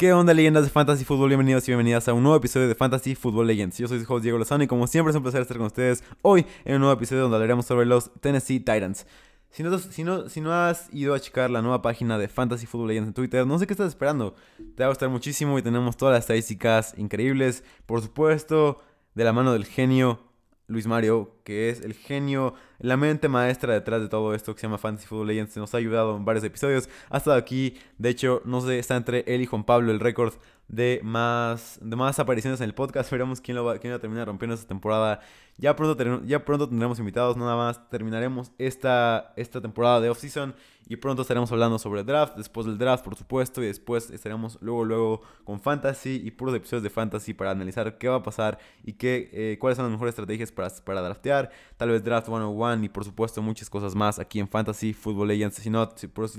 ¿Qué onda, leyendas de Fantasy Football? Bienvenidos y bienvenidas a un nuevo episodio de Fantasy Football Legends. Yo soy su Diego Lozano y como siempre es un placer estar con ustedes hoy en un nuevo episodio donde hablaremos sobre los Tennessee Titans. Si, no, si no has ido a checar la nueva página de Fantasy Football Legends en Twitter, no sé qué estás esperando. Te va a gustar muchísimo y tenemos todas las estadísticas increíbles. Por supuesto, de la mano del genio Luis Mario, que es el genio, la mente maestra detrás de todo esto que se llama Fantasy Football Legends. Nos ha ayudado en varios episodios. Ha estado aquí. De hecho, no sé, está entre él y Juan Pablo el récord de más, de más apariciones en el podcast. Veremos quién lo va, quién va a terminar rompiendo esta temporada. Ya pronto, ya pronto tendremos invitados, nada más. Terminaremos esta, esta temporada de off-season y pronto estaremos hablando sobre draft, después del draft, por supuesto, y después estaremos luego, luego con fantasy y puros episodios de fantasy para analizar qué va a pasar y qué, eh, cuáles son las mejores estrategias para, para draftear. Tal vez draft 101 y por supuesto muchas cosas más aquí en Fantasy Football Legends. Si no, por, si,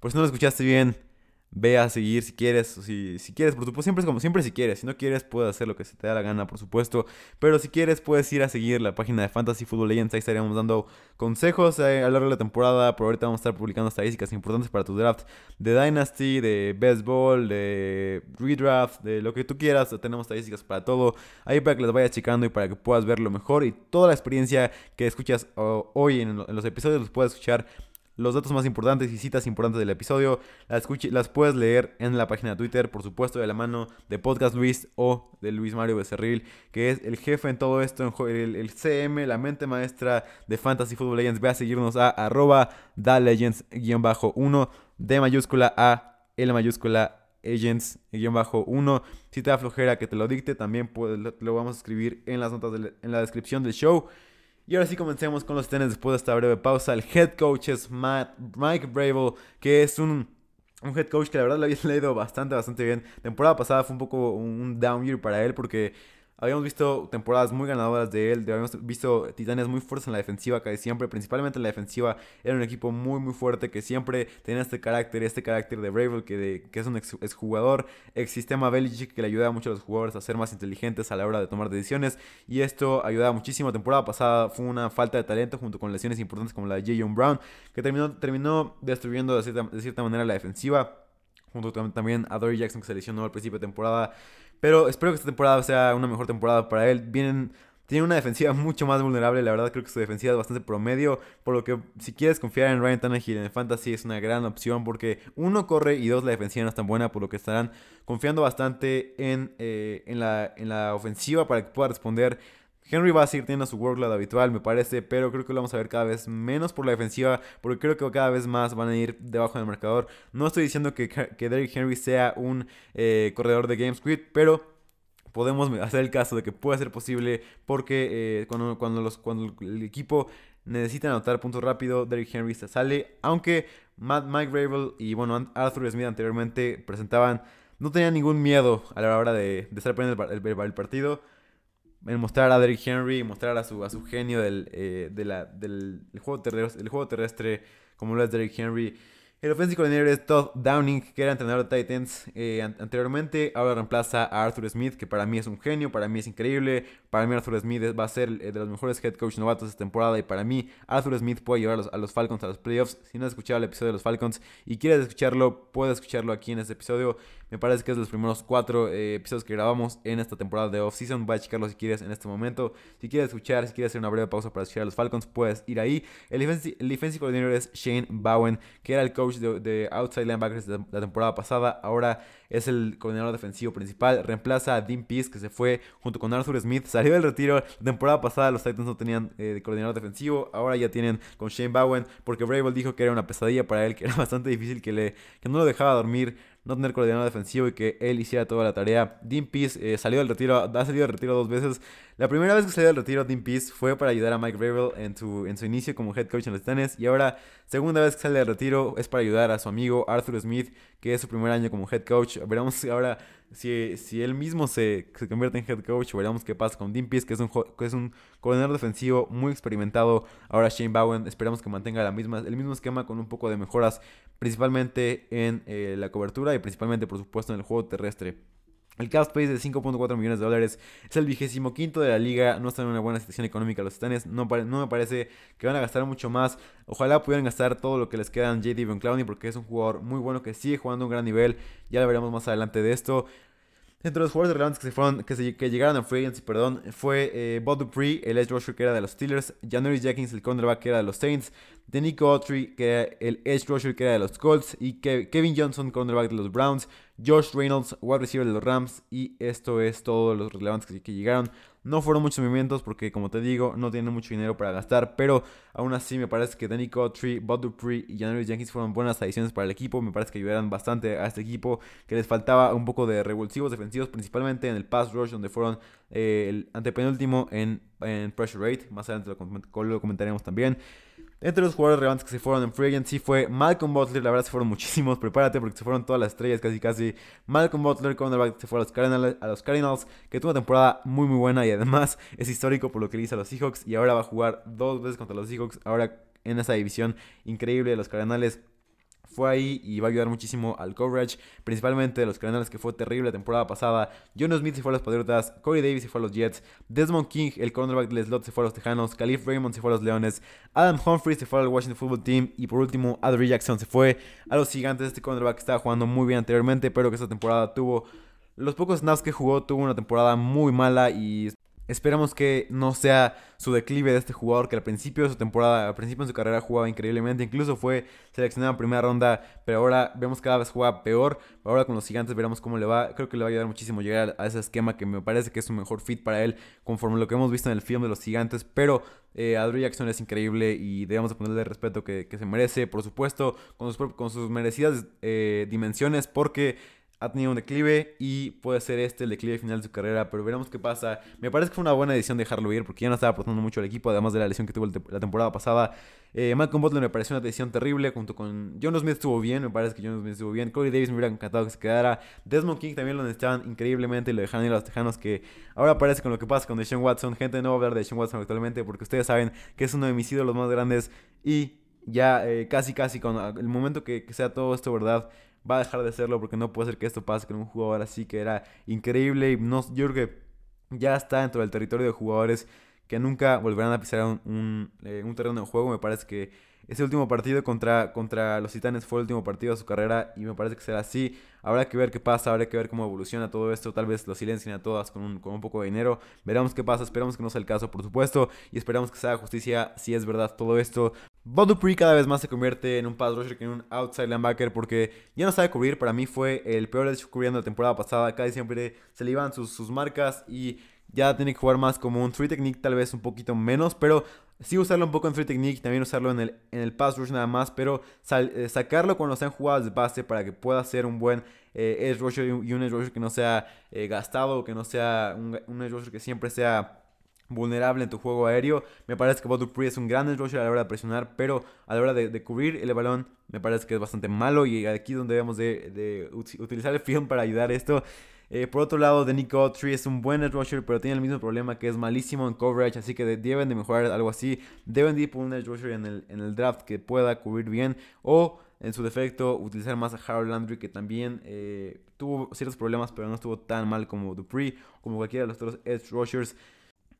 por si no lo escuchaste bien ve a seguir si quieres, si, si quieres, por supuesto, siempre es como siempre si quieres, si no quieres puedes hacer lo que se te da la gana, por supuesto, pero si quieres puedes ir a seguir la página de Fantasy Football Legends, ahí estaríamos dando consejos eh, a lo largo de la temporada, por ahorita vamos a estar publicando estadísticas importantes para tu draft de Dynasty, de Baseball, de Redraft, de lo que tú quieras, tenemos estadísticas para todo, ahí para que las vayas checando y para que puedas ver lo mejor y toda la experiencia que escuchas hoy en, los episodios los puedes escuchar los datos más importantes y citas importantes del episodio las, puedes leer en la página de Twitter, por supuesto, de la mano de Podcast Luis o de Luis Mario Becerril, que es el jefe en todo esto, el, CM, la mente maestra de Fantasy Football Legends. Ve a seguirnos a arroba dalegends-1, D mayúscula A, L mayúscula agents-1. Si te da flojera que te lo dicte, también lo, vamos a escribir en las notas, en la descripción del show. Y ahora sí comencemos con los tenis después de esta breve pausa. El head coach es Matt, Mike Bravel, que es un, un head coach que la verdad le había leído bastante, bastante bien. Temporada pasada fue un poco un down year para él porque Habíamos visto temporadas muy ganadoras de él, habíamos visto titanes muy fuertes en la defensiva casi siempre, principalmente en la defensiva. Era un equipo muy muy fuerte que siempre tenía este carácter, este carácter de Bravel que, que es un exjugador, ex, sistema Belichick que le ayudaba mucho a los jugadores a ser más inteligentes a la hora de tomar decisiones y esto ayudaba muchísimo. La temporada pasada fue una falta de talento junto con lesiones importantes como la de J. Brown que terminó, terminó destruyendo de cierta, de cierta manera la defensiva junto también a Dory Jackson que se lesionó al principio de temporada. Pero espero que esta temporada sea una mejor temporada para él. Vienen, tiene una defensiva mucho más vulnerable. La verdad creo que su defensiva es bastante promedio. Por lo que si quieres confiar en Ryan Tannehill en el Fantasy es una gran opción. Porque uno corre y dos la defensiva no es tan buena. Por lo que estarán confiando bastante en, eh, en, la, en la ofensiva para que pueda responder Henry va a seguir teniendo su workload habitual, me parece, pero creo que lo vamos a ver cada vez menos por la defensiva, porque creo que cada vez más van a ir debajo del marcador. No estoy diciendo que, que Derrick Henry sea un eh, corredor de Game pero podemos hacer el caso de que pueda ser posible, porque eh, cuando, cuando, los, cuando el equipo necesita anotar puntos rápido, Derrick Henry sale, aunque Matt, Mike Rabel y bueno, Arthur Smith anteriormente presentaban, no tenían ningún miedo a la hora de, estar poniendo el partido en mostrar a Derrick Henry, mostrar a su, a su genio del, eh, del, juego terrestre, el juego terrestre como lo es Derrick Henry. El offensive coordinator es Todd Downing, que era entrenador de Titans eh, anteriormente. Ahora reemplaza a Arthur Smith, que para mí es un genio, para mí es increíble. Para mí Arthur Smith va a ser eh, de los mejores head coach novatos de esta temporada. Y para mí Arthur Smith puede llevar a los, Falcons a los playoffs. Si no has escuchado el episodio de los Falcons y quieres escucharlo, puedes escucharlo aquí en este episodio. Me parece que es de los primeros cuatro eh, episodios que grabamos en esta temporada de off-season. Voy a checarlo si quieres en este momento. Si quieres escuchar, si quieres hacer una breve pausa para escuchar a los Falcons, puedes ir ahí. El defensive, el coordinator es Shane Bowen, que era el coach de, outside linebackers de la temporada pasada. Ahora es el coordinador defensivo principal. Reemplaza a Dean Pease, que se fue junto con Arthur Smith. Salió del retiro. La temporada pasada los Titans no tenían eh, coordinador defensivo. Ahora ya tienen con Shane Bowen, porque Brable dijo que era una pesadilla para él, que era bastante difícil, que, le, que no lo dejaba dormir no tener coordinador defensivo y que él hiciera toda la tarea. Dean Pease eh, salió del retiro, ha salido del retiro dos veces. La primera vez que salió del retiro Dean Pease fue para ayudar a Mike Vrabel en su, en su inicio como head coach en los Titanes y ahora segunda vez que sale del retiro es para ayudar a su amigo Arthur Smith que es su primer año como head coach. Veremos ahora si, si él mismo se, se, convierte en head coach, veremos qué pasa con Dean que es un, que es un coordinador defensivo muy experimentado. Ahora Shane Bowen, esperamos que mantenga la misma, el mismo esquema con un poco de mejoras, principalmente en eh, la cobertura y principalmente, por supuesto, en el juego terrestre. El cap space de 5.4 millones de dólares es el vigésimo quinto de la liga. No están en una buena situación económica los Titanes. No, me parece que van a gastar mucho más. Ojalá pudieran gastar todo lo que les queda en JD Clowney porque es un jugador muy bueno que sigue jugando a un gran nivel. Ya lo veremos más adelante de esto. Entre los jugadores relevantes que se fueron, que, que llegaron a free agency, perdón, fue eh, Bob Dupree, el edge rusher que era de los Steelers, January Jenkins, el cornerback que era de los Saints, Denico Autry, que era el edge rusher que era de los Colts, y Kevin Johnson, cornerback de los Browns, Josh Reynolds, wide receiver de los Rams, y esto es todo los relevantes que llegaron. No fueron muchos movimientos porque, como te digo, no tienen mucho dinero para gastar. Pero aún así, me parece que Danny Cotry, Bob Dupree y January Jenkins fueron buenas adiciones para el equipo. Me parece que ayudaron bastante a este equipo. Que les faltaba un poco de revulsivos defensivos, principalmente en el pass rush, donde fueron eh, el antepenúltimo en, en pressure rate. Más adelante lo, lo comentaremos también. Entre los jugadores relevantes que se fueron en Free Agency fue Malcolm Butler, la verdad se fueron muchísimos, prepárate porque se fueron todas las estrellas casi casi. Malcolm Butler, cornerback, se fue a los, Cardinals, a los Cardinals, que tuvo una temporada muy muy buena y además es histórico por lo que le hizo a los Seahawks y ahora va a jugar dos veces contra los Seahawks, ahora en esa división increíble de los Cardinals fue ahí y va a ayudar muchísimo al coverage, principalmente de los canales que fue terrible la temporada pasada. John Smith se fue a los Patriotas, Corey Davis se fue a los Jets, Desmond King, el cornerback del slot, se fue a los Tejanos, Khalif Raymond se fue a los Leones, Adam Humphrey se fue al Washington Football Team y por último Adrian Jackson se fue a los Gigantes. Este cornerback estaba jugando muy bien anteriormente, pero que esta temporada tuvo los pocos snaps que jugó, tuvo una temporada muy mala y Esperamos que no sea su declive de este jugador que al principio de su temporada, al principio de su carrera jugaba increíblemente, incluso fue seleccionado en primera ronda, pero ahora vemos que cada vez juega peor. Ahora con los gigantes veremos cómo le va. Creo que le va a ayudar muchísimo llegar a ese esquema que me parece que es un mejor fit para él, conforme lo que hemos visto en el film de los gigantes. Pero eh, Jackson es increíble y debemos de ponerle el respeto que, se merece, por supuesto, con sus, con sus merecidas eh, dimensiones, porque ha tenido un declive y puede ser este el declive final de su carrera, pero veremos qué pasa. Me parece que fue una buena decisión dejarlo ir porque ya no estaba aportando mucho al equipo, además de la lesión que tuvo la temporada pasada. Eh, Malcolm Butler me pareció una decisión terrible, junto con John Smith estuvo bien, me parece que John Smith estuvo bien. Corey Davis me hubiera encantado que se quedara. Desmond King también lo necesitaban increíblemente y lo dejaron ir a los Tejanos, que ahora parece con lo que pasa con Deshaun Watson. Gente, no va a hablar de Deshaun Watson actualmente porque ustedes saben que es uno de mis ídolos más grandes y ya eh, casi casi con el momento que sea todo esto verdad va a dejar de serlo porque no puede ser que esto pase con un jugador así que era increíble y no, yo creo que ya está dentro del territorio de jugadores que nunca volverán a pisar un, un, eh, un terreno de juego. Me parece que ese último partido contra, contra los Titanes fue el último partido de su carrera y me parece que será así. Habrá que ver qué pasa, habrá que ver cómo evoluciona todo esto. Tal vez lo silencien a todas con un, con un poco de dinero. Veremos qué pasa, esperamos que no sea el caso, por supuesto. Y esperamos que se haga justicia si es verdad todo esto. Bob Dupree cada vez más se convierte en un pass rusher que en un outside linebacker porque ya no sabe cubrir. Para mí fue el peor hecho cubriendo la temporada pasada. Casi siempre se le iban sus, sus marcas y ya tiene que jugar más como un 3 technique, tal vez un poquito menos, pero sí usarlo un poco en 3 technique, también usarlo en el, en el pass rush nada más, pero eh, sacarlo cuando sean jugadas de base para que pueda ser un buen eh, edge rusher y un edge rusher que no sea eh, gastado, que no sea un, un edge rusher que siempre sea vulnerable en tu juego aéreo. Me parece que Bob Dupree es un gran edge rusher a la hora de presionar, pero a la hora de, cubrir el balón me parece que es bastante malo y aquí es donde debemos de, de utilizar el film para ayudar esto. Eh, por otro lado, The Nico Tree es un buen edge rusher, pero tiene el mismo problema que es malísimo en coverage, así que deben de mejorar algo así. Deben de ir por un edge rusher en el, en el draft que pueda cubrir bien o en su defecto utilizar más a Harold Landry que también eh, tuvo ciertos problemas pero no estuvo tan mal como Dupree como cualquiera de los otros edge rushers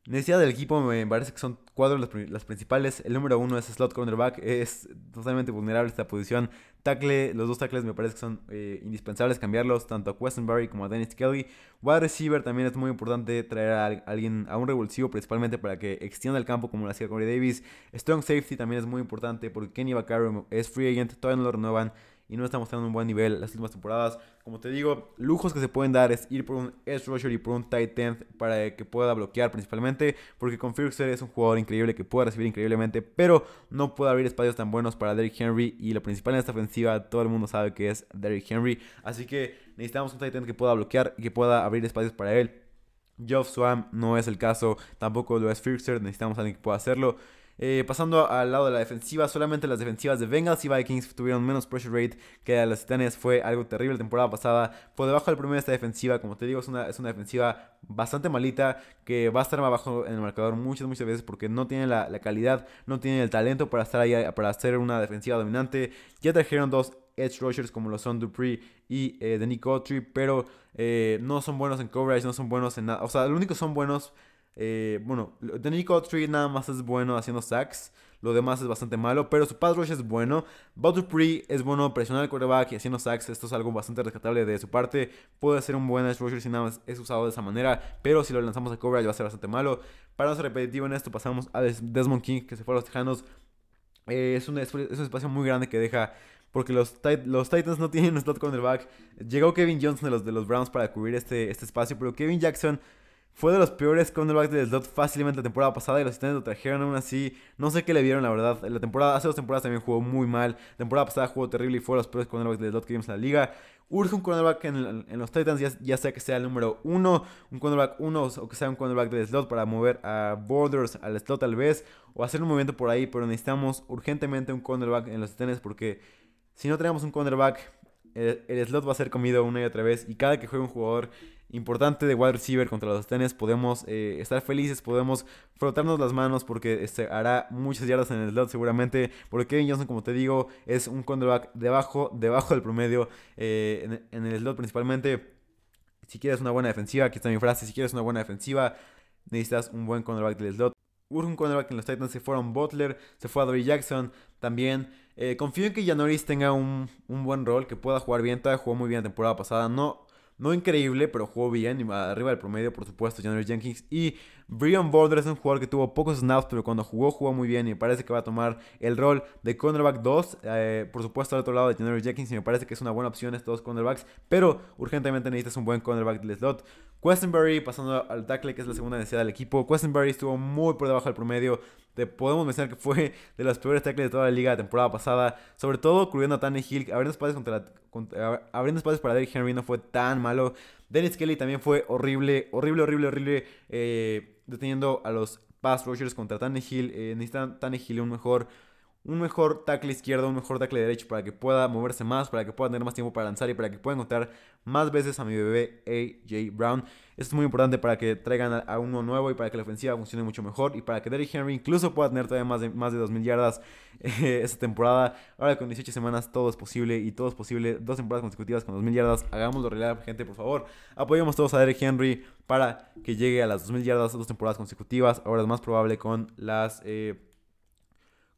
Necesidad del equipo me parece que son cuatro las, principales. El número uno es slot cornerback. Es totalmente vulnerable esta posición. Tackle, los dos tackles me parece que son eh, indispensables cambiarlos, tanto a Questenberry como a Dennis Kelly. Wide receiver también es muy importante traer a alguien, a un revulsivo, principalmente para que extienda el campo como lo hacía Corey Davis. Strong safety también es muy importante porque Kenny Vaccaro es free agent, todavía no lo renuevan y no está mostrando un buen nivel las últimas temporadas. Como te digo, lujos que se pueden dar es ir por un edge rusher y por un tight end para que pueda bloquear principalmente, porque con Firxer es un jugador increíble que puede recibir increíblemente, pero no puede abrir espacios tan buenos para Derrick Henry y lo principal en esta ofensiva todo el mundo sabe que es Derrick Henry, así que necesitamos un tight end que pueda bloquear y que pueda abrir espacios para él. Geoff Swam no es el caso, tampoco lo es Firxer, necesitamos a alguien que pueda hacerlo. Eh, pasando al lado de la defensiva, solamente las defensivas de Bengals y Vikings tuvieron menos pressure rate que a las Titanes. Fue algo terrible la temporada pasada. Por debajo del promedio esta defensiva, como te digo, es una, es una defensiva bastante malita que va a estar más abajo en el marcador muchas, muchas veces porque no tiene la, calidad, no tiene el talento para estar ahí, para hacer una defensiva dominante. Ya trajeron dos edge rushers como lo son Dupree y eh, de Nick Autry, pero eh, no son buenos en coverage, no son buenos en nada. O sea, lo único que son buenos, eh, bueno, de Nick Autry nada más es bueno haciendo sacks. Lo demás es bastante malo, pero su pass rush es bueno. Bob Dupree es bueno presionar el quarterback y haciendo sacks. Esto es algo bastante rescatable de su parte. Puede ser un buen edge rusher si nada más es usado de esa manera, pero si lo lanzamos a coverage va a ser bastante malo. Para no ser repetitivo en esto, pasamos a Desmond King, que se fue a los Tejanos. es, un, es un espacio muy grande que deja porque los, los Titans no tienen un slot cornerback. Llegó Kevin Johnson de los, de los Browns para cubrir este, este espacio, pero Kevin Jackson fue de los peores cornerbacks del slot fácilmente la temporada pasada y los Titans lo trajeron aún así. No sé qué le vieron, la verdad. La temporada, hace dos temporadas también jugó muy mal. La temporada pasada jugó terrible y fue de los peores cornerbacks del slot que vimos en la liga. Urge un cornerback en, los Titans, ya, sea que sea el número uno, un cornerback uno o que sea un cornerback del slot para mover a Borders al slot tal vez, o hacer un movimiento por ahí, pero necesitamos urgentemente un cornerback en los Titans porque si no tenemos un cornerback, el, slot va a ser comido una y otra vez. Y cada que juegue un jugador importante de wide receiver contra los Titanes, podemos eh, estar felices, podemos frotarnos las manos porque este, hará muchas yardas en el slot seguramente. Porque Kevin Johnson, como te digo, es un cornerback debajo, debajo del promedio eh, en, el slot principalmente. Si quieres una buena defensiva, aquí está mi frase, si quieres una buena defensiva, necesitas un buen cornerback del slot. Urge un cornerback en los Titans, se fueron Butler, se fue a Dory Jackson también. Eh, confío en que Janoris tenga un, un, buen rol, que pueda jugar bien. Todavía jugó muy bien la temporada pasada. No, no increíble, pero jugó bien. Arriba del promedio, por supuesto, Janoris Jenkins. Y Brian Boulder es un jugador que tuvo pocos snaps, pero cuando jugó, jugó muy bien. Y me parece que va a tomar el rol de cornerback 2. Eh, por supuesto, al otro lado de Janoris Jenkins. Y me parece que es una buena opción estos dos cornerbacks. Pero urgentemente necesitas un buen cornerback del slot. Questenberry, pasando al tackle, que es la segunda necesidad del equipo. Questenberry estuvo muy por debajo del promedio. Te podemos mencionar que fue de los peores tackles de toda la liga la temporada pasada. Sobre todo cubriendo a Tannehill. Abriendo espacios, contra abriendo espacios para Derrick Henry no fue tan malo. Dennis Kelly también fue horrible, horrible, horrible, horrible. Eh, deteniendo a los pass rushers contra Tannehill. Eh, necesitan Tannehill un mejor un mejor tackle izquierdo, un mejor tackle derecho para que pueda moverse más, para que pueda tener más tiempo para lanzar y para que pueda encontrar más veces a mi bebé AJ Brown. Esto es muy importante para que traigan a, uno nuevo y para que la ofensiva funcione mucho mejor y para que Derrick Henry incluso pueda tener todavía más de, más de 2.000 yardas eh, esta temporada. Ahora con 18 semanas todo es posible y todo es posible. Dos temporadas consecutivas con 2.000 yardas. Hagámoslo realidad, gente, por favor. Apoyemos todos a Derrick Henry para que llegue a las 2.000 yardas dos temporadas consecutivas. Ahora es más probable con las... Eh,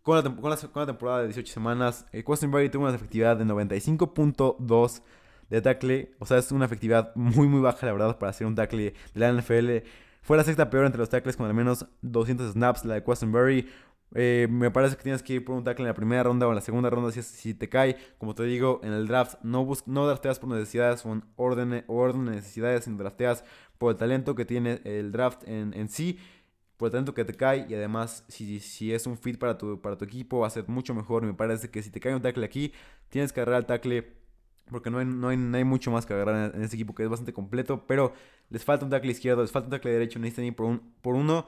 con la, temporada de 18 semanas, eh, Questenberry tuvo una efectividad de 95.2 de tackle. O sea, es una efectividad muy, muy baja, la verdad, para hacer un tackle de la NFL. Fue la sexta peor entre los tackles con al menos 200 snaps, la de Questenberry. Eh, me parece que tienes que ir por un tackle en la primera ronda o en la segunda ronda si, si te cae. Como te digo, en el draft no, no drafteas por necesidades o orden, orden de necesidades, sino drafteas por el talento que tiene el draft en, en sí por el talento que te cae y además si, si es un fit para tu, para tu equipo va a ser mucho mejor. Me parece que si te cae un tackle aquí, tienes que agarrar el tackle porque no hay, no hay, hay mucho más que agarrar en, ese equipo que es bastante completo, pero les falta un tackle izquierdo, les falta un tackle derecho, necesitan ir por, un, por uno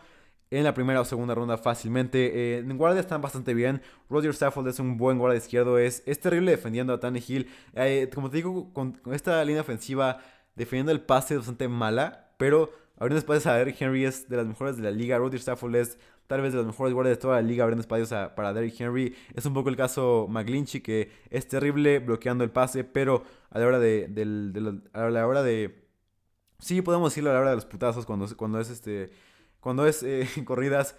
en la primera o segunda ronda fácilmente. Eh, en guardia están bastante bien. Roger Stafford es un buen guardia izquierdo. Es, es terrible defendiendo a Tannehill. Eh, como te digo, con, con, esta línea ofensiva defendiendo el pase es bastante mala. Pero Abriendo espacios a Derrick Henry es de las mejores de la liga. Rudy Stafford es tal vez de los mejores guardias de toda la liga abriendo espacios para Derrick Henry. Es un poco el caso McGlinchy que es terrible bloqueando el pase, pero a la hora de, a la hora de sí podemos decirlo a la hora de los putazos cuando, cuando es este cuando es eh, corridas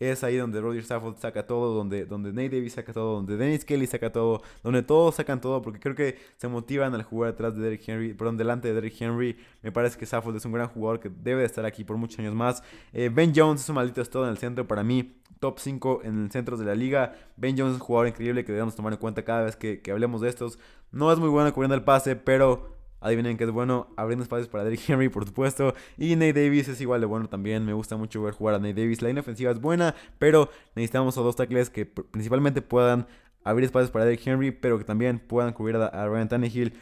es ahí donde Roger Stafford saca todo, donde, donde Nate Davis saca todo, donde Dennis Kelly saca todo, donde todos sacan todo, porque creo que se motivan al jugar atrás de Derrick Henry, perdón, delante de Derrick Henry. Me parece que Stafford es un gran jugador que debe de estar aquí por muchos años más. Eh, ben Jones es un maldito todo en el centro para mí. Top 5 en el centro de la liga. Ben Jones es un jugador increíble que debemos tomar en cuenta cada vez que, que hablemos de estos. No es muy bueno cubriendo el pase, pero Adivinen que es bueno, abriendo espacios para Derrick Henry, por supuesto. Y Nate Davis es igual de bueno también. Me gusta mucho ver jugar a Nate Davis. La línea ofensiva es buena, pero necesitamos a dos tackles que principalmente puedan abrir espacios para Derrick Henry, pero que también puedan cubrir a, Ryan Tannehill.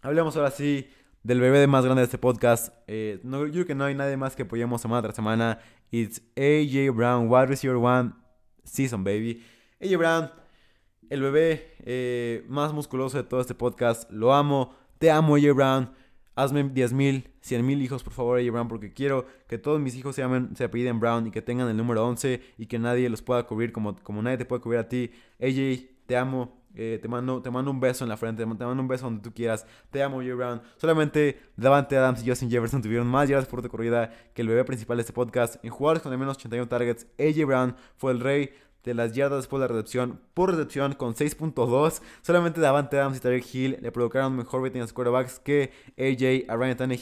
Hablemos ahora sí del bebé de más grande de este podcast. Eh, no, yo creo que no hay nadie más que apoyemos semana tras semana. It's AJ Brown, wide receiver one season, baby. AJ Brown, el bebé eh, más musculoso de todo este podcast. Lo amo. Te amo, AJ Brown. Hazme 10 mil, 100 mil hijos, por favor, AJ Brown, porque quiero que todos mis hijos se, llamen, se Brown y que tengan el número 11 y que nadie los pueda cubrir como, nadie te puede cubrir a ti. AJ, te amo. Eh, te, mando, te mando un beso en la frente, te mando un beso donde tú quieras. Te amo, J. Brown. Solamente Davante Adams y Justin Jefferson tuvieron más yardas por corrida que el bebé principal de este podcast. En jugadores con al menos 81 targets, AJ Brown fue el rey de las yardas después de la recepción por recepción con 6.2. Solamente Davante Adams y Tarek Hill le provocaron mejor rating a los quarterbacks que AJ, a Ryan.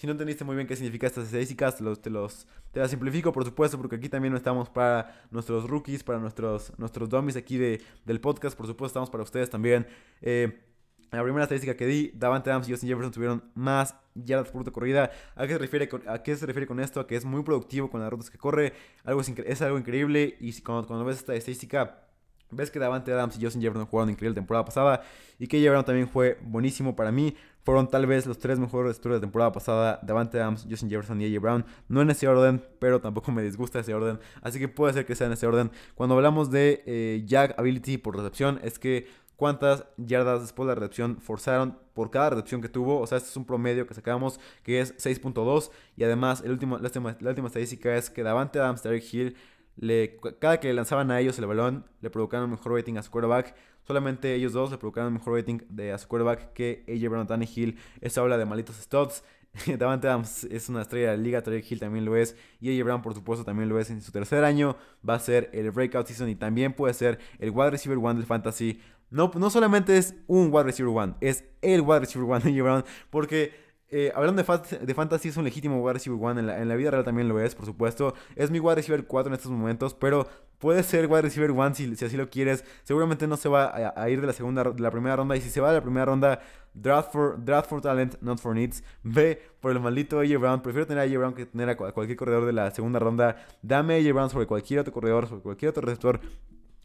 Si no entendiste muy bien qué significa estas estadísticas, te, los, te las simplifico, por supuesto, porque aquí también no estamos para nuestros rookies, para nuestros, nuestros dummies aquí de, del podcast. Por supuesto, estamos para ustedes también. Eh, la primera estadística que di, Davante Adams y Justin Jefferson tuvieron más yardas por ruta corrida. ¿A qué, se refiere con, ¿A qué se refiere con esto? A que es muy productivo con las rutas que corre. Algo es, algo increíble. Y cuando, cuando, ves esta estadística, ves que Davante Adams y Justin Jefferson jugaron increíble la temporada pasada. Y que Brown también fue buenísimo para mí. Fueron tal vez los tres mejores receptores de la temporada pasada. Davante Adams, Justin Jefferson y AJ Brown. No en ese orden, pero tampoco me disgusta ese orden. Así que puede ser que sea en ese orden. Cuando hablamos de eh, Jack Ability por recepción, es que cuántas yardas después de la recepción forzaron por cada recepción que tuvo. O sea, este es un promedio que sacamos que es 6.2. Y además, el último, la, última, estadística es que Davante Adams, Derek Hill, le, cada que le lanzaban a ellos el balón, le provocaron un mejor rating a su quarterback. Solamente ellos dos le provocaron un mejor rating de a su quarterback que AJ Brown Hill. Esa habla de malitos studs. Davante Adams es una estrella de la liga, Tarek Hill también lo es, y AJ Brown por supuesto también lo es en su tercer año, va a ser el breakout season y también puede ser el wide receiver one del fantasy. No, no solamente es un wide receiver one, es el wide receiver one de AJ Brown, porque eh, hablando de, de, fantasy, es un legítimo wide receiver one. En la, en la, vida real también lo es, por supuesto. Es mi wide receiver 4 en estos momentos, pero puede ser wide receiver one si, si así lo quieres. Seguramente no se va a, ir de la segunda de la primera ronda. Y si se va de la primera ronda, draft for, draft for talent, not for needs. Ve por el maldito AJ Brown. Prefiero tener a AJ Brown que tener a cualquier corredor de la segunda ronda. Dame AJ Brown sobre cualquier otro corredor, sobre cualquier otro receptor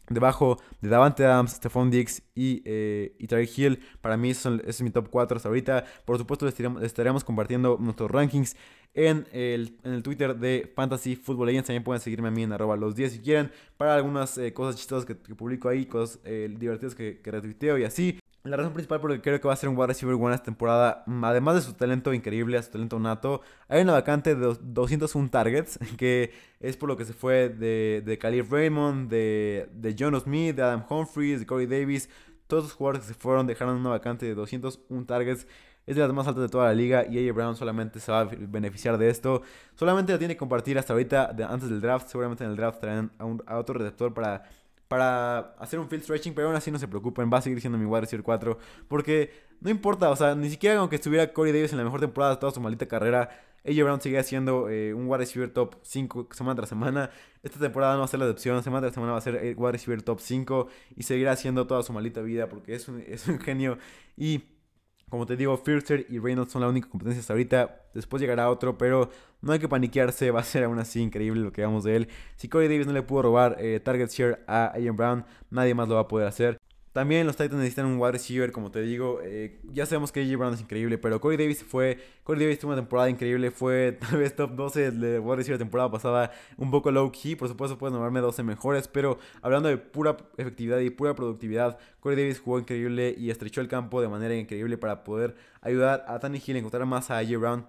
Debajo de Davante Adams, Stephon Diggs y, eh, Hill. Para mí, ese es mi top 4 hasta ahorita. Por supuesto, les estaremos, compartiendo nuestros rankings en el, en el, Twitter de Fantasy Football Legends. También pueden seguirme a mí en arroba los 10 si quieren. Para algunas eh, cosas chistosas que, publico ahí, cosas eh, divertidas que, que retuiteo y así. La razón principal por la que creo que va a ser un wide receiver bueno esta temporada, además de su talento increíble, su talento nato, hay una vacante de 201 targets, que es por lo que se fue de, de Khalil Raymond, de, de John Smith, de Adam Humphries, de Corey Davis. Todos los jugadores que se fueron dejaron una vacante de 201 targets. Es de las más altas de toda la liga y AJ Brown solamente se va a beneficiar de esto. Solamente la tiene que compartir hasta ahorita, antes del draft. Seguramente en el draft traerán a, un, a otro receptor para para hacer un field stretching, pero aún así no se preocupen, va a seguir siendo mi wide receiver 4, porque no importa, o sea, ni siquiera aunque estuviera Corey Davis en la mejor temporada de toda su maldita carrera, AJ Brown sigue siendo eh, un wide receiver top 5 semana tras semana. Esta temporada no va a ser la excepción, semana tras semana va a ser el wide receiver top 5 y seguirá siendo toda su maldita vida porque es un, es un genio y como te digo, Firster y Reynolds son la única competencia hasta ahorita. Después llegará otro, pero no hay que paniquearse. Va a ser aún así increíble lo que vemos de él. Si Corey Davis no le pudo robar eh, target share a Ian Brown, nadie más lo va a poder hacer. También los Titans necesitan un wide receiver, como te digo. Eh, ya sabemos que AJ Brown es increíble, pero Corey Davis fue. Corey Davis tuvo una temporada increíble. Fue tal vez top 12 de wide receiver temporada pasada. Un poco low key. Por supuesto, puedes nombrarme 12 mejores. Pero hablando de pura efectividad y pura productividad, Corey Davis jugó increíble y estrechó el campo de manera increíble para poder ayudar a Tanny Hill a encontrar más a AJ Brown.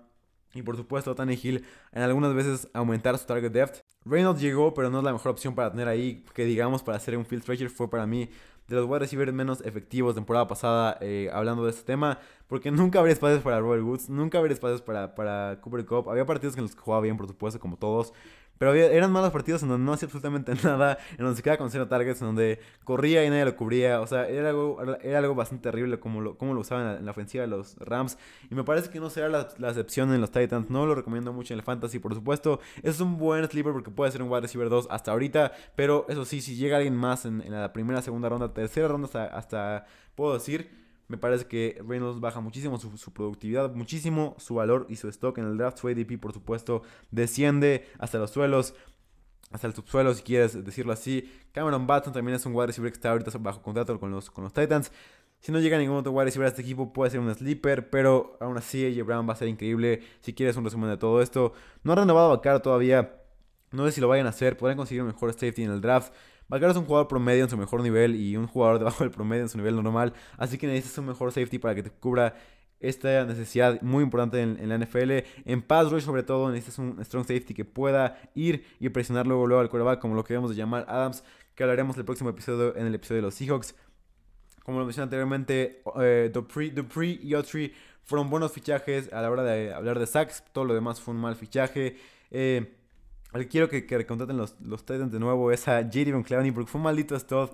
Y por supuesto, Tanny Hill en algunas veces aumentar su target depth. Reynolds llegó, pero no es la mejor opción para tener ahí. Que digamos, para hacer un field stretcher fue para mí de los wide receivers menos efectivos temporada pasada eh, hablando de este tema. Porque nunca habría espacios para Robert Woods, nunca habría espacios para, para Cooper Cup. Había partidos en los que jugaba bien, por supuesto, como todos. Pero eran malos partidos en donde no hacía absolutamente nada, en donde se quedaba con cero targets, en donde corría y nadie lo cubría. O sea, era algo, era algo bastante terrible como lo, como lo usaban en la, ofensiva de los Rams. Y me parece que no será la, la, excepción en los Titans. No lo recomiendo mucho en el Fantasy, por supuesto. Es un buen sleeper porque puede ser un wide receiver 2 hasta ahorita. Pero eso sí, si llega alguien más en, la primera, segunda ronda, tercera ronda hasta, hasta puedo decir me parece que Reynolds baja muchísimo su, productividad, muchísimo su valor y su stock en el draft. Su ADP, por supuesto, desciende hasta los suelos, hasta el subsuelo, si quieres decirlo así. Cameron Batson también es un wide receiver que está ahorita bajo contrato con los, con los Titans. Si no llega ningún otro wide receiver a este equipo, puede ser un sleeper, pero aún así AJ Brown va a ser increíble. Si quieres un resumen de todo esto, no ha renovado a cara todavía. No sé si lo vayan a hacer, podrán conseguir un mejor safety en el draft. Valgar es un jugador promedio en su mejor nivel y un jugador debajo del promedio en su nivel normal. Así que necesitas un mejor safety para que te cubra esta necesidad muy importante en, la NFL. En pass rush, sobre todo, necesitas un strong safety que pueda ir y presionar luego, luego al quarterback, como lo que debemos de llamar Adams, que hablaremos en el próximo episodio, en el episodio de los Seahawks. Como lo mencioné anteriormente, eh, Dupree, y Autry fueron buenos fichajes a la hora de hablar de sacks. Todo lo demás fue un mal fichaje. Eh, quiero que, que los, los Titans de nuevo es a J.D. Clowney porque fue un maldito stuff.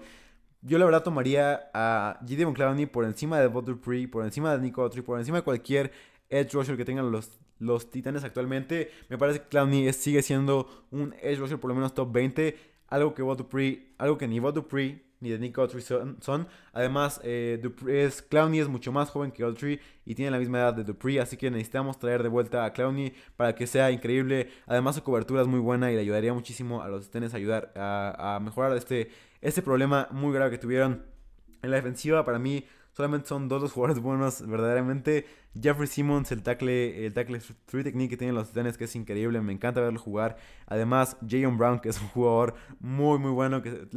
Yo la verdad tomaría a Gideon Clowney por encima de Bob Dupree, por encima de Nico Autry, por encima de cualquier edge rusher que tengan los, los Titanes actualmente. Me parece que Clowney sigue siendo un edge rusher por lo menos top 20. Algo que Bob Dupree, algo que ni Bob Dupree ni de Nick Autry son. Además, eh, es, Clowney es mucho más joven que Autry y tiene la misma edad de Dupree, así que necesitamos traer de vuelta a Clowney para que sea increíble. Además, su cobertura es muy buena y le ayudaría muchísimo a los Titanes a ayudar a, a mejorar este este problema muy grave que tuvieron en la defensiva. Para mí, solamente son dos los jugadores buenos, verdaderamente. Jeffrey Simmons, el tackle, el tackle free technique que tienen los Titanes, que es increíble, me encanta verlo jugar. Además, Jayon Brown, que es un jugador muy, muy bueno, que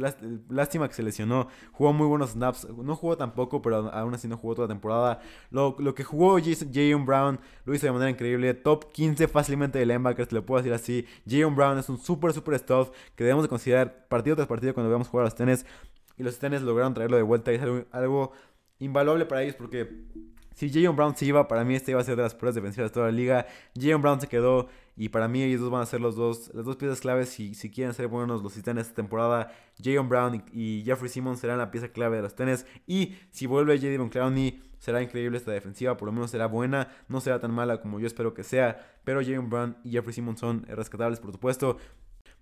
lástima que se lesionó, jugó muy buenos snaps, no jugó tampoco, pero aún así no jugó toda la temporada. Lo, que jugó Jayon Brown lo hizo de manera increíble, top 15 fácilmente de linebackers, te lo puedo decir así. Jayon Brown es un súper, súper stuff que debemos de considerar partido tras partido cuando veamos jugar a los Titanes. Y los Titanes lograron traerlo de vuelta y es algo invaluable para ellos porque si Jayon Brown se iba, para mí este iba a ser de las pruebas defensivas de toda la liga. Jayon Brown se quedó y para mí ellos dos van a ser los dos, las dos piezas claves si, si quieren ser buenos los titanes esta temporada. Jayon Brown y, Jeffrey Simmons serán la pieza clave de los tenis. Y si vuelve J.D. Clowney, será increíble esta defensiva. Por lo menos será buena. No será tan mala como yo espero que sea. Pero Jayon Brown y Jeffrey Simmons son rescatables, por supuesto.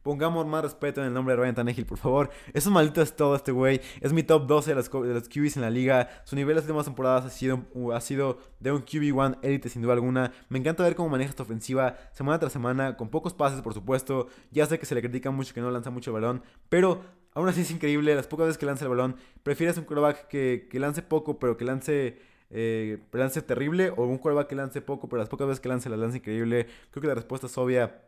Pongamos más respeto en el nombre de Ryan Tannehill, por favor. Es un maldito es todo este güey. Es mi top 12 de los, de los QBs en la liga. Su nivel las últimas temporadas ha sido, ha sido de un QB1 élite sin duda alguna. Me encanta ver cómo maneja esta ofensiva semana tras semana, con pocos pases, por supuesto. Ya sé que se le critica mucho que no lanza mucho el balón, pero aún así es increíble. Las pocas veces que lanza el balón, prefieres un quarterback que, que lance poco, pero que lance... Eh, lance terrible o un quarterback que lance poco, pero las pocas veces que lance la lance increíble. Creo que la respuesta es obvia.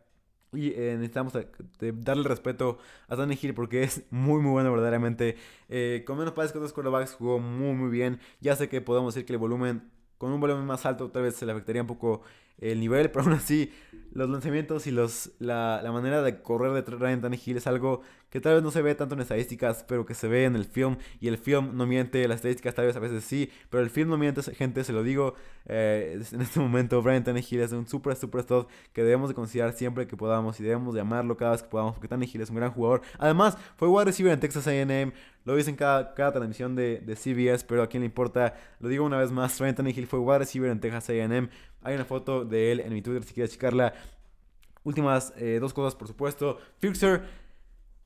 Y eh, necesitamos darle respeto a Danny Hill porque es muy muy bueno verdaderamente. Eh, con menos pases que otros quarterbacks jugó muy muy bien. Ya sé que podemos decir que el volumen, con un volumen más alto tal vez se le afectaría un poco el nivel, pero aún así los lanzamientos y los, la, la manera de correr de Ryan Tannehill es algo que tal vez no se ve tanto en estadísticas, pero que se ve en el film. Y el film no miente, las estadísticas tal vez a veces sí, pero el film no miente, gente, se lo digo. Eh, en este momento, Ryan Tannehill es un super, super stud que debemos de considerar siempre que podamos y debemos de amarlo cada vez que podamos, porque Tannehill es un gran jugador. Además, fue wide receiver en Texas AM, lo dicen cada, cada transmisión de, de CBS, pero a quién le importa. Lo digo una vez más, Ryan Tannehill fue wide receiver en Texas AM. Hay una foto de él en mi Twitter si quieres checarla. Últimas eh, dos cosas, por supuesto. Fixer,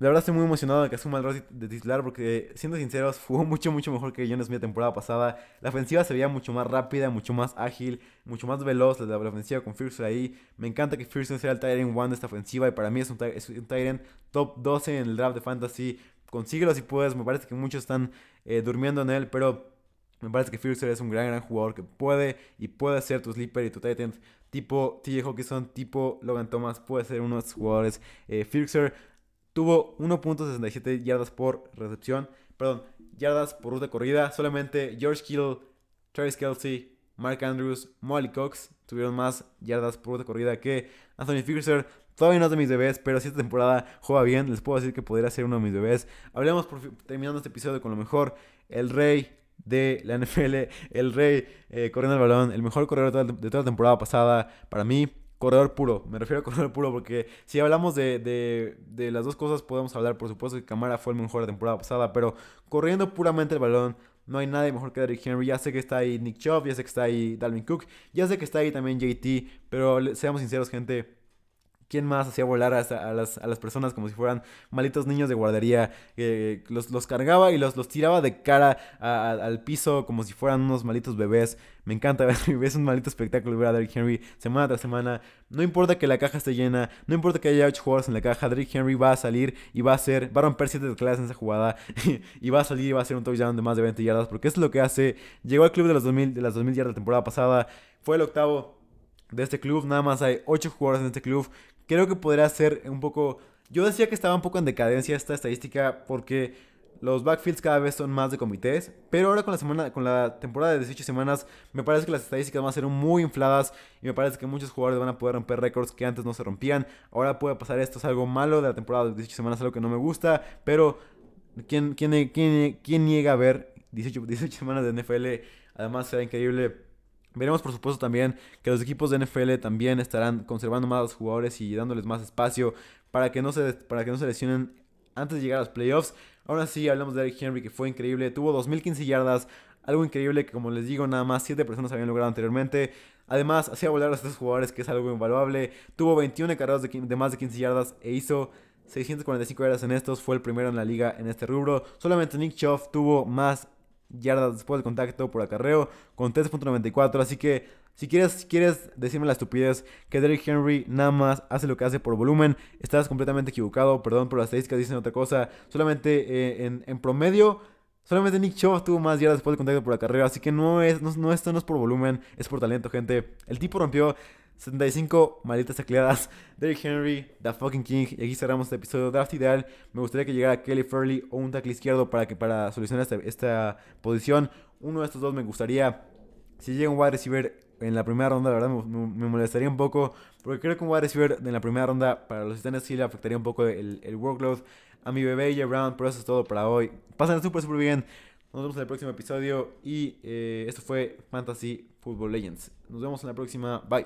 la verdad estoy muy emocionado de que asuma el rol de titular porque, siendo sinceros, jugó mucho, mucho mejor que Jones mi temporada pasada. La ofensiva se veía mucho más rápida, mucho más ágil, mucho más veloz la, la ofensiva con Fixer ahí. Me encanta que Fixer sea el Tyrant 1 de esta ofensiva y para mí es un, es Tyrant top 12 en el draft de Fantasy. Consíguelo si puedes, me parece que muchos están eh, durmiendo en él, pero me parece que Fixer es un gran, gran jugador que puede y puede ser tu sleeper y tu tight Tipo TJ Hawkinson, tipo Logan Thomas, puede ser uno de esos jugadores. Eh, tuvo 1.67 yardas por recepción, perdón, yardas por ruta corrida. Solamente George Kittle, Travis Kelsey, Mark Andrews, Molly Cox tuvieron más yardas por ruta corrida que Anthony Fixer. Todavía no es de mis bebés, pero si esta temporada juega bien, les puedo decir que podría ser uno de mis bebés. Hablemos por, terminando este episodio con lo mejor. El rey de la NFL, el rey eh, corriendo el balón, el mejor corredor de toda, la temporada pasada. Para mí, corredor puro. Me refiero a corredor puro porque si hablamos de, de, de, las dos cosas, podemos hablar, por supuesto, que Camara fue el mejor la temporada pasada, pero corriendo puramente el balón. No hay nadie mejor que Derrick Henry. Ya sé que está ahí Nick Chubb, ya sé que está ahí Dalvin Cook, ya sé que está ahí también JT, pero seamos sinceros, gente ¿Quién más hacía volar a, las, a, las, personas como si fueran malitos niños de guardería? los, los, cargaba y los, los tiraba de cara al piso como si fueran unos malitos bebés. Me encanta ver, es un malito espectáculo ver a Derrick Henry semana tras semana. No importa que la caja esté llena, no importa que haya 8 jugadores en la caja, Derrick Henry va a salir y va a hacer, va a romper 7 clases en esa jugada y va a salir y va a hacer un touchdown de más de 20 yardas porque es lo que hace. Llegó al club de, los 2000, de las 2000 yardas la temporada pasada, fue el octavo de este club. Nada más hay 8 jugadores en este club creo que podría ser un poco... Yo decía que estaba un poco en decadencia esta estadística porque los backfields cada vez son más de comités, pero ahora con la semana con la temporada de 18 semanas me parece que las estadísticas van a ser muy infladas y me parece que muchos jugadores van a poder romper récords que antes no se rompían. Ahora puede pasar esto, es algo malo de la temporada de 18 semanas, algo que no me gusta, pero ¿quién, quién, quién, quién niega a ver 18, 18 semanas de NFL? Además será increíble Veremos por supuesto también que los equipos de NFL también estarán conservando más a los jugadores y dándoles más espacio para que no se, para que no se lesionen antes de llegar a los playoffs. Ahora sí, hablamos de Eric Henry que fue increíble, tuvo 2015 yardas, algo increíble que como les digo nada más 7 personas habían logrado anteriormente. Además, hacía volar a estos jugadores que es algo invaluable. Tuvo 21 carreras de, más de 15 yardas e hizo 645 yardas en estos. Fue el primero en la liga en este rubro. Solamente Nick Chubb tuvo más yardas después del contacto por acarreo con 3.94. Así que si quieres, si quieres decirme la estupidez que Derrick Henry nada más hace lo que hace por volumen, estás completamente equivocado. Perdón, pero las estadísticas dicen otra cosa. Solamente eh, en, promedio, solamente Nick Chubb tuvo más yardas después del contacto por acarreo. Así que no es, no, esto no es por volumen, es por talento, gente. El tipo rompió 75 malditas tacleadas. Derrick Henry, The Fucking King. Y aquí cerramos este episodio. Draft ideal. Me gustaría que llegara Kelly Furley o un tackle izquierdo para, que, para solucionar esta, esta posición. Uno de estos dos me gustaría. Si llega un wide receiver en la primera ronda, la verdad me, molestaría un poco. Porque creo que un wide receiver en la primera ronda para los Titanes sí le afectaría un poco el, el workload. A mi bebé J. Brown, pero eso es todo para hoy. Pasen súper, súper bien. Nos vemos en el próximo episodio. Y eh, esto fue Fantasy Football Legends. Nos vemos en la próxima. Bye.